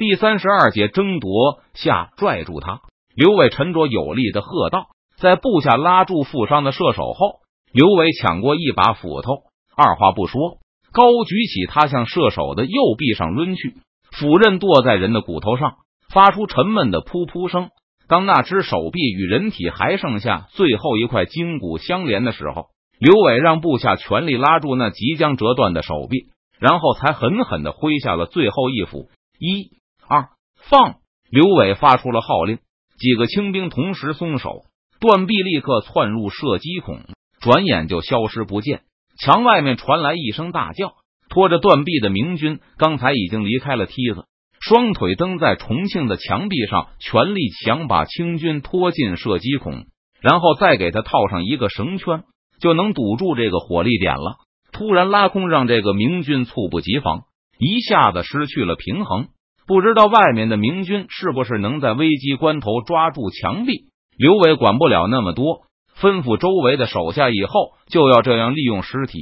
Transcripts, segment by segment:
第三十二节争夺下，拽住他。刘伟沉着有力的喝道：“在部下拉住负伤的射手后，刘伟抢过一把斧头，二话不说，高举起他向射手的右臂上抡去。斧刃剁在人的骨头上，发出沉闷的噗噗声。当那只手臂与人体还剩下最后一块筋骨相连的时候，刘伟让部下全力拉住那即将折断的手臂，然后才狠狠的挥下了最后一斧。一。”放！刘伟发出了号令，几个清兵同时松手，断臂立刻窜入射击孔，转眼就消失不见。墙外面传来一声大叫，拖着断臂的明军刚才已经离开了梯子，双腿蹬在重庆的墙壁上，全力想把清军拖进射击孔，然后再给他套上一个绳圈，就能堵住这个火力点了。突然拉空，让这个明军猝不及防，一下子失去了平衡。不知道外面的明军是不是能在危机关头抓住墙壁？刘伟管不了那么多，吩咐周围的手下，以后就要这样利用尸体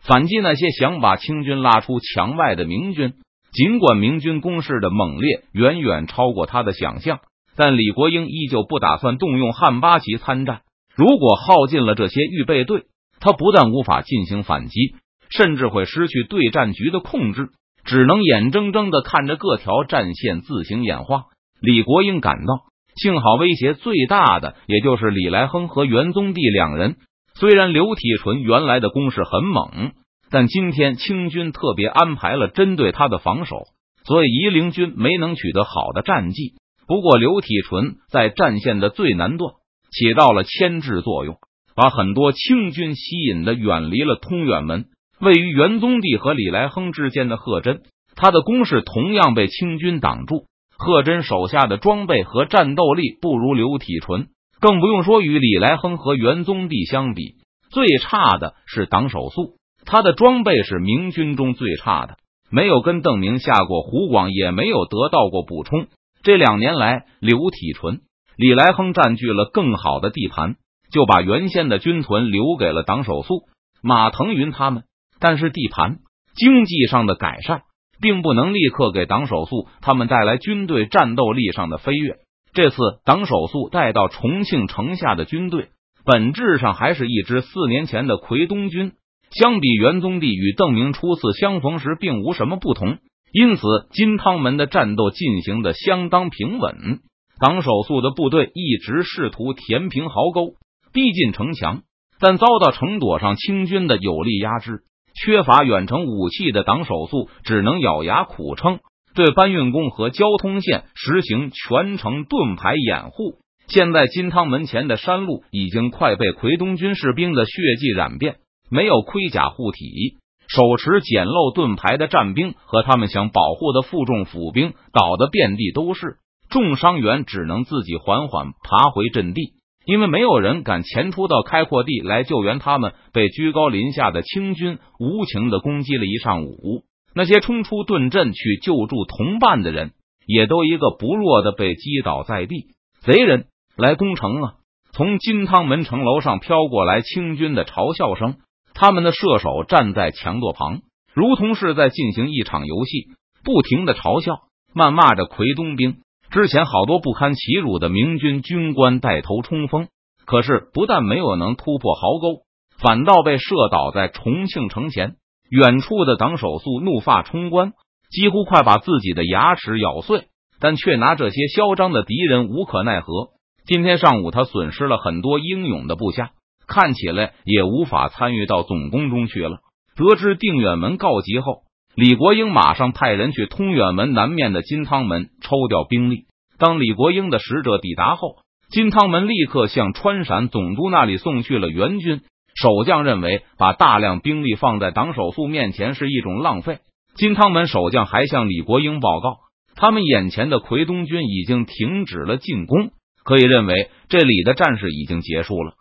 反击那些想把清军拉出墙外的明军。尽管明军攻势的猛烈远远超过他的想象，但李国英依旧不打算动用汉八旗参战。如果耗尽了这些预备队，他不但无法进行反击，甚至会失去对战局的控制。只能眼睁睁的看着各条战线自行演化。李国英感到，幸好威胁最大的也就是李来亨和元宗帝两人。虽然刘体纯原来的攻势很猛，但今天清军特别安排了针对他的防守，所以夷陵军没能取得好的战绩。不过刘体纯在战线的最南段起到了牵制作用，把很多清军吸引的远离了通远门。位于元宗帝和李来亨之间的贺真，他的攻势同样被清军挡住。贺真手下的装备和战斗力不如刘体纯，更不用说与李来亨和元宗帝相比，最差的是党守素，他的装备是明军中最差的，没有跟邓明下过湖广，也没有得到过补充。这两年来，刘体纯、李来亨占据了更好的地盘，就把原先的军屯留给了党守素、马腾云他们。但是地盘经济上的改善，并不能立刻给党守素他们带来军队战斗力上的飞跃。这次党守素带到重庆城下的军队，本质上还是一支四年前的奎东军。相比元宗帝与邓明初次相逢时，并无什么不同。因此，金汤门的战斗进行的相当平稳。党守素的部队一直试图填平壕沟，逼近城墙，但遭到城垛上清军的有力压制。缺乏远程武器的党守素只能咬牙苦撑，对搬运工和交通线实行全程盾牌掩护。现在金汤门前的山路已经快被奎东军士兵的血迹染遍，没有盔甲护体，手持简陋盾牌的战兵和他们想保护的负重府兵倒的遍地都是，重伤员只能自己缓缓爬回阵地。因为没有人敢前出到开阔地来救援他们，被居高临下的清军无情的攻击了一上午。那些冲出盾阵去救助同伴的人，也都一个不弱的被击倒在地。贼人来攻城啊！从金汤门城楼上飘过来清军的嘲笑声。他们的射手站在墙垛旁，如同是在进行一场游戏，不停的嘲笑、谩骂着奎东兵。之前好多不堪其辱的明军军官带头冲锋，可是不但没有能突破壕沟，反倒被射倒在重庆城前。远处的党守素怒发冲冠，几乎快把自己的牙齿咬碎，但却拿这些嚣张的敌人无可奈何。今天上午，他损失了很多英勇的部下，看起来也无法参与到总攻中去了。得知定远门告急后。李国英马上派人去通远门南面的金汤门抽调兵力。当李国英的使者抵达后，金汤门立刻向川陕总督那里送去了援军。守将认为把大量兵力放在党守素面前是一种浪费。金汤门守将还向李国英报告，他们眼前的奎东军已经停止了进攻，可以认为这里的战事已经结束了。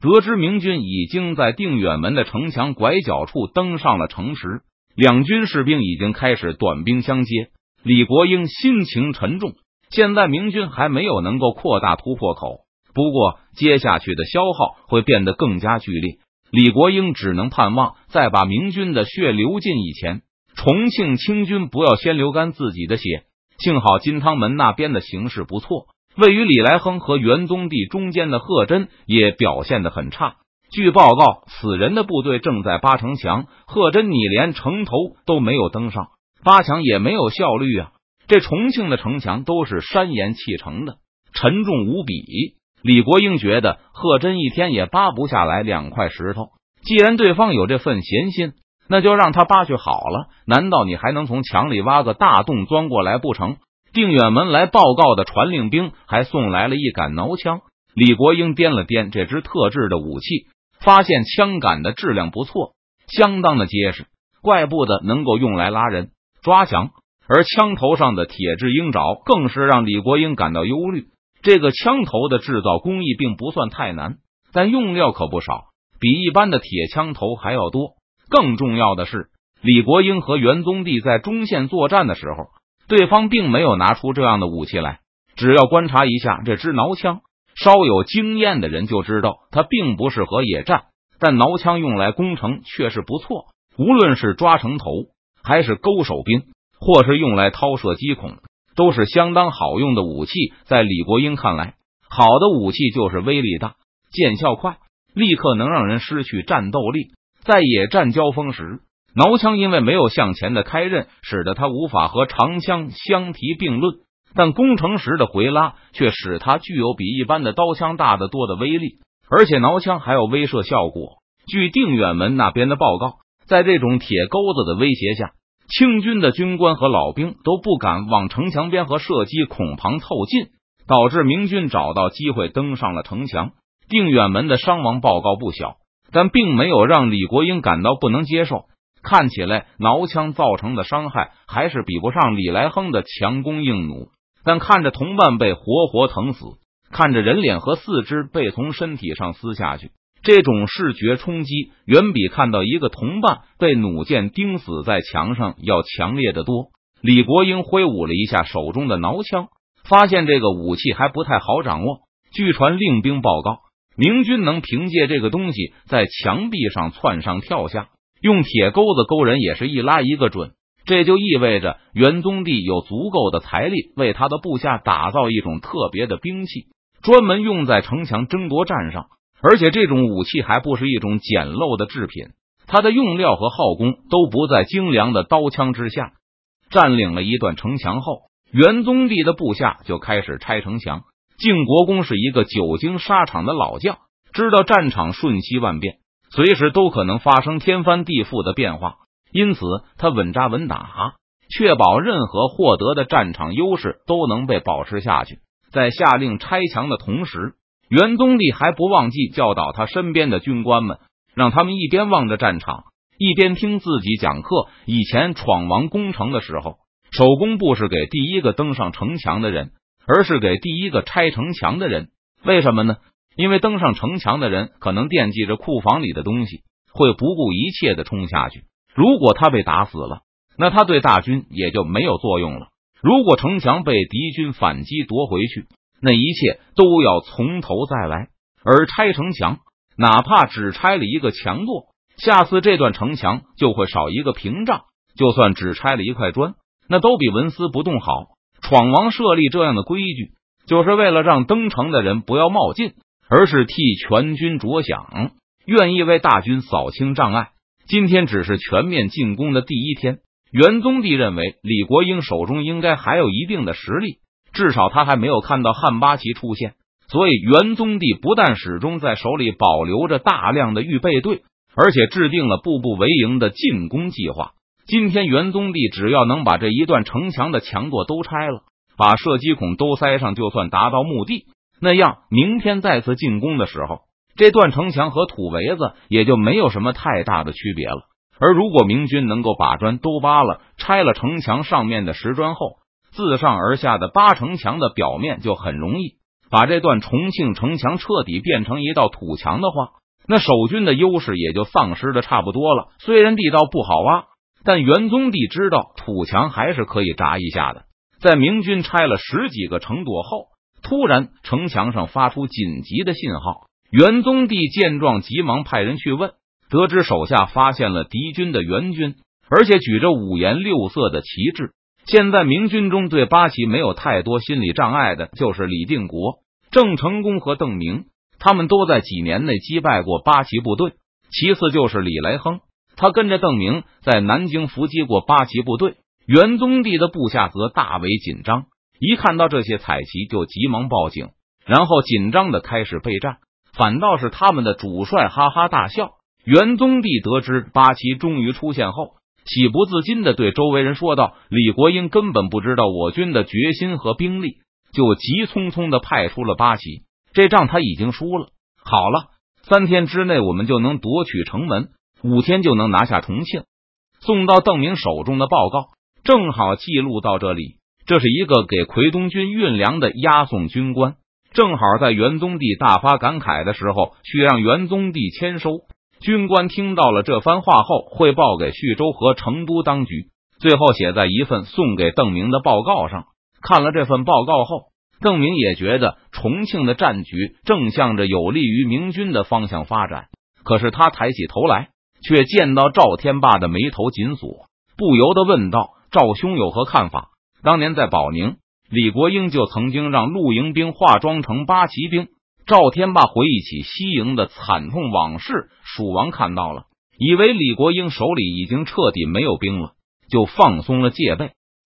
得知明军已经在定远门的城墙拐角处登上了城池。两军士兵已经开始短兵相接，李国英心情沉重。现在明军还没有能够扩大突破口，不过接下去的消耗会变得更加剧烈。李国英只能盼望，在把明军的血流尽以前，重庆清军不要先流干自己的血。幸好金汤门那边的形势不错，位于李来亨和元宗帝中间的贺真也表现的很差。据报告，此人的部队正在八城墙，贺真你连城头都没有登上，八墙也没有效率啊！这重庆的城墙都是山岩砌成的，沉重无比。李国英觉得贺真一天也扒不下来两块石头。既然对方有这份闲心，那就让他扒去好了。难道你还能从墙里挖个大洞钻过来不成？定远门来报告的传令兵还送来了一杆挠枪。李国英掂了掂这支特制的武器。发现枪杆的质量不错，相当的结实，怪不得能够用来拉人抓墙。而枪头上的铁质鹰爪更是让李国英感到忧虑。这个枪头的制造工艺并不算太难，但用料可不少，比一般的铁枪头还要多。更重要的是，李国英和元宗帝在中线作战的时候，对方并没有拿出这样的武器来。只要观察一下这支挠枪。稍有经验的人就知道，它并不适合野战，但挠枪用来攻城却是不错。无论是抓城头，还是勾手兵，或是用来掏射击孔，都是相当好用的武器。在李国英看来，好的武器就是威力大、见效快，立刻能让人失去战斗力。在野战交锋时，挠枪因为没有向前的开刃，使得它无法和长枪相提并论。但攻城时的回拉却使它具有比一般的刀枪大得多的威力，而且挠枪还有威慑效果。据定远门那边的报告，在这种铁钩子的威胁下，清军的军官和老兵都不敢往城墙边和射击孔旁凑近，导致明军找到机会登上了城墙。定远门的伤亡报告不小，但并没有让李国英感到不能接受。看起来挠枪造成的伤害还是比不上李来亨的强弓硬弩。但看着同伴被活活疼死，看着人脸和四肢被从身体上撕下去，这种视觉冲击远比看到一个同伴被弩箭钉死在墙上要强烈的多。李国英挥舞了一下手中的挠枪，发现这个武器还不太好掌握。据传令兵报告，明军能凭借这个东西在墙壁上窜上跳下，用铁钩子勾人也是一拉一个准。这就意味着元宗帝有足够的财力为他的部下打造一种特别的兵器，专门用在城墙争夺战上。而且这种武器还不是一种简陋的制品，它的用料和耗工都不在精良的刀枪之下。占领了一段城墙后，元宗帝的部下就开始拆城墙。靖国公是一个久经沙场的老将，知道战场瞬息万变，随时都可能发生天翻地覆的变化。因此，他稳扎稳打，确保任何获得的战场优势都能被保持下去。在下令拆墙的同时，元宗帝还不忘记教导他身边的军官们，让他们一边望着战场，一边听自己讲课。以前闯王攻城的时候，守宫部是给第一个登上城墙的人，而是给第一个拆城墙的人。为什么呢？因为登上城墙的人可能惦记着库房里的东西，会不顾一切的冲下去。如果他被打死了，那他对大军也就没有作用了。如果城墙被敌军反击夺回去，那一切都要从头再来。而拆城墙，哪怕只拆了一个墙垛，下次这段城墙就会少一个屏障。就算只拆了一块砖，那都比纹丝不动好。闯王设立这样的规矩，就是为了让登城的人不要冒进，而是替全军着想，愿意为大军扫清障碍。今天只是全面进攻的第一天，元宗帝认为李国英手中应该还有一定的实力，至少他还没有看到汉八旗出现，所以元宗帝不但始终在手里保留着大量的预备队，而且制定了步步为营的进攻计划。今天元宗帝只要能把这一段城墙的墙垛都拆了，把射击孔都塞上，就算达到目的。那样，明天再次进攻的时候。这段城墙和土围子也就没有什么太大的区别了。而如果明军能够把砖都扒了，拆了城墙上面的石砖后，自上而下的扒城墙的表面就很容易把这段重庆城墙彻底变成一道土墙的话，那守军的优势也就丧失的差不多了。虽然地道不好挖，但元宗帝知道土墙还是可以砸一下的。在明军拆了十几个城垛后，突然城墙上发出紧急的信号。元宗帝见状，急忙派人去问，得知手下发现了敌军的援军，而且举着五颜六色的旗帜，现在明军中对八旗没有太多心理障碍的，就是李定国、郑成功和邓明，他们都在几年内击败过八旗部队。其次就是李来亨，他跟着邓明在南京伏击过八旗部队。元宗帝的部下则大为紧张，一看到这些彩旗就急忙报警，然后紧张的开始备战。反倒是他们的主帅哈哈大笑。元宗帝得知八旗终于出现后，喜不自禁的对周围人说道：“李国英根本不知道我军的决心和兵力，就急匆匆的派出了八旗。这仗他已经输了。好了，三天之内我们就能夺取城门，五天就能拿下重庆。”送到邓明手中的报告。正好记录到这里，这是一个给奎东军运粮的押送军官，正好在元宗帝大发感慨的时候，去让元宗帝签收。军官听到了这番话后，汇报给徐州和成都当局，最后写在一份送给邓明的报告上。看了这份报告后，邓明也觉得重庆的战局正向着有利于明军的方向发展。可是他抬起头来，却见到赵天霸的眉头紧锁，不由得问道。赵兄有何看法？当年在保宁，李国英就曾经让陆营兵化妆成八旗兵。赵天霸回忆起西营的惨痛往事，蜀王看到了，以为李国英手里已经彻底没有兵了，就放松了戒备。